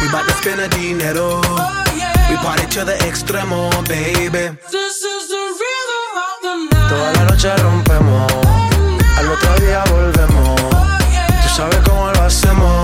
We bout to spend a dinero. We party to the extremo, baby. This is the rhythm of the night. Toda la noche rompemos, al otro día volvemos. Tú sabes cómo lo hacemos,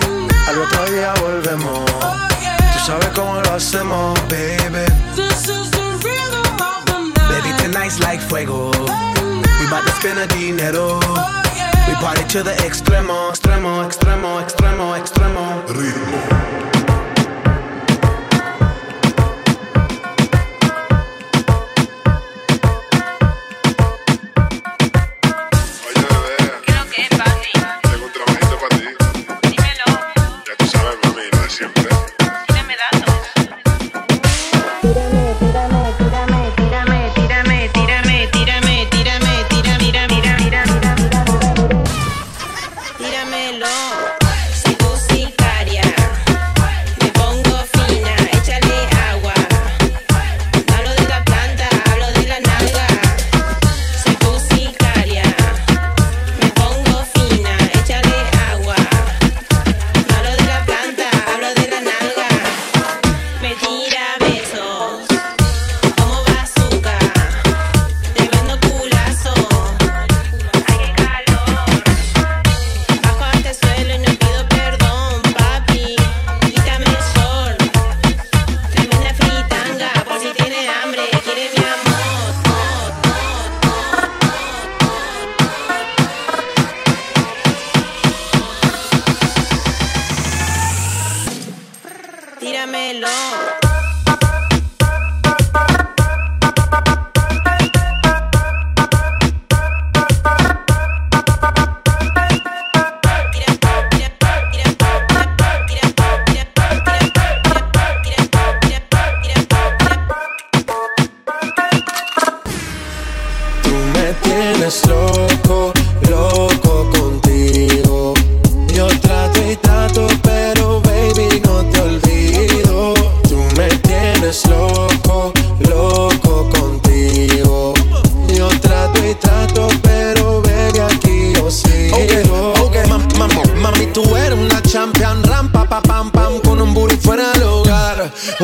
al otro día volvemos. Tú sabes cómo lo hacemos, baby. This is the rhythm of the night. Baby, tonight's like fuego. We bout to spend a dinero. We party to the extremo, extremo, extremo, extremo, extremo. Ritmo. Me tira Niéguemelo.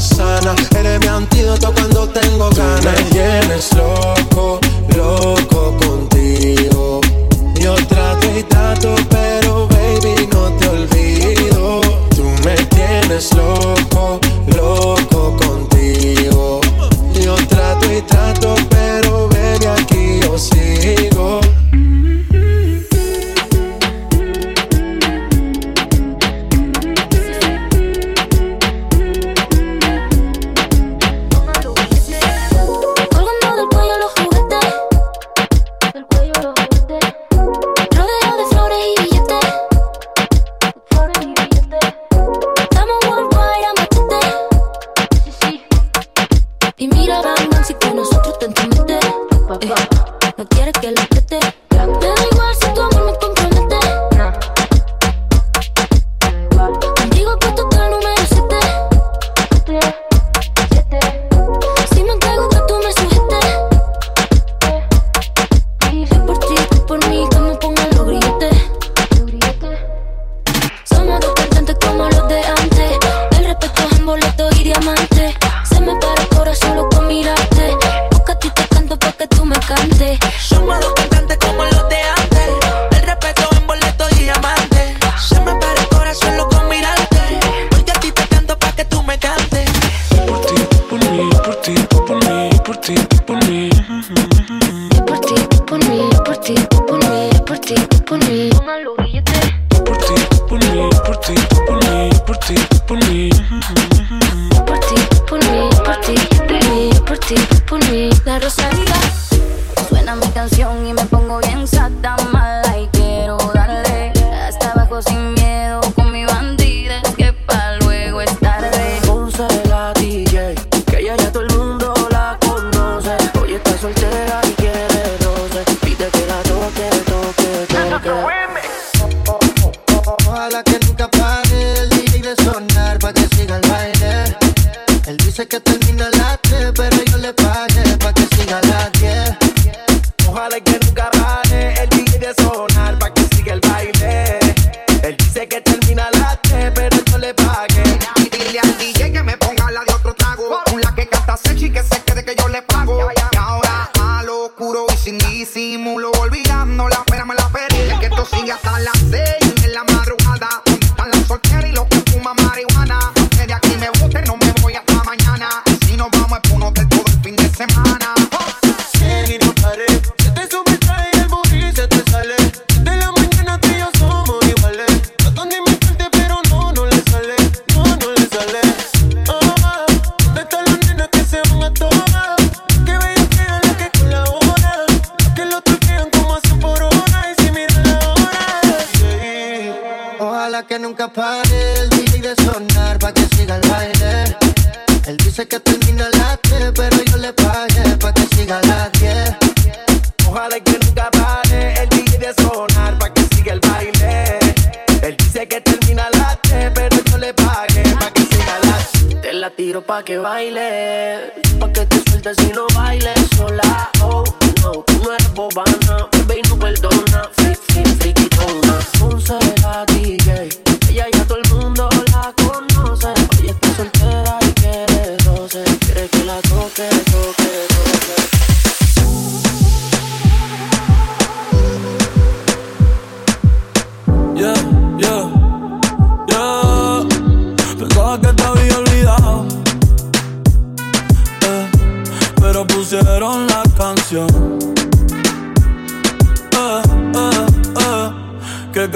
sana. Somos dos cantantes como los de antes. El respeto en boleto y diamante. Se me para el corazón loco mirarte. Porque a ti te canto pa' que tú me cantes. Por ti, por mí, por ti, por mí, por ti, por mí. Por ti, por mí, por ti, por mí, por ti, por mí. Por ti, por mí, por ti, por mí, por ti, por mí. Por ti, por mí, por ti, por mí, por ti, por mí. La Rosalía. Suena mi canción y me pongo bien sata mala y quiero darle hasta abajo sin miedo con mi bandida. Es que pa' luego es tarde. Ponce la DJ, que ella ya todo el mundo la conoce. Hoy está soltera y quiere roce. Pide que la toque, toque, toque. Ojalá que nunca pare el DJ de sonar pa' que siga el baile. Él dice que termina a que nunca pare el DJ de sonar pa' que siga el baile. Él dice que termina a las 3, pero yo le pagué pa' que siga a las 10. Ojalá que nunca pare el DJ de sonar pa' que siga el baile. Él dice que termina a las 3, pero yo le pagué pa' que siga a las Te la tiro pa' que baile. Pa' que te sueltes y no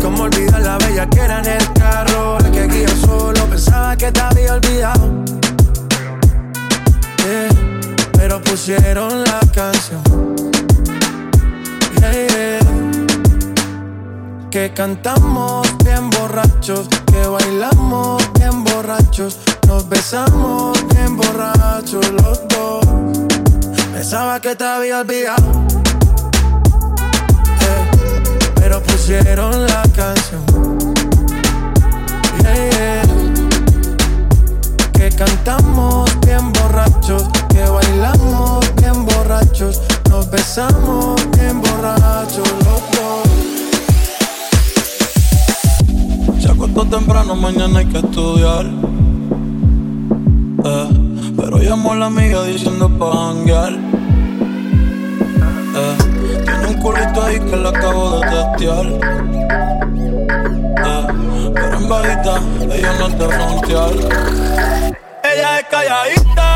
Como olvidar la bella que era en el carro. La que guía solo pensaba que te había olvidado. Pero pusieron la canción. Yeah. Que cantamos bien borrachos, que bailamos bien borrachos, nos besamos bien borrachos los dos. Pensaba que te había olvidado, pero pusieron la canción. Que cantamos bien borrachos, que bailamos bien borrachos, nos besamos bien borrachos los dos. Se acostó temprano, mañana hay que estudiar. Eh, pero llamó a la amiga diciendo pa' janguear. Eh, un culito ahí que le acabo de testear. Eh, pero en bajita, ella no de frontear. Ella es calladita,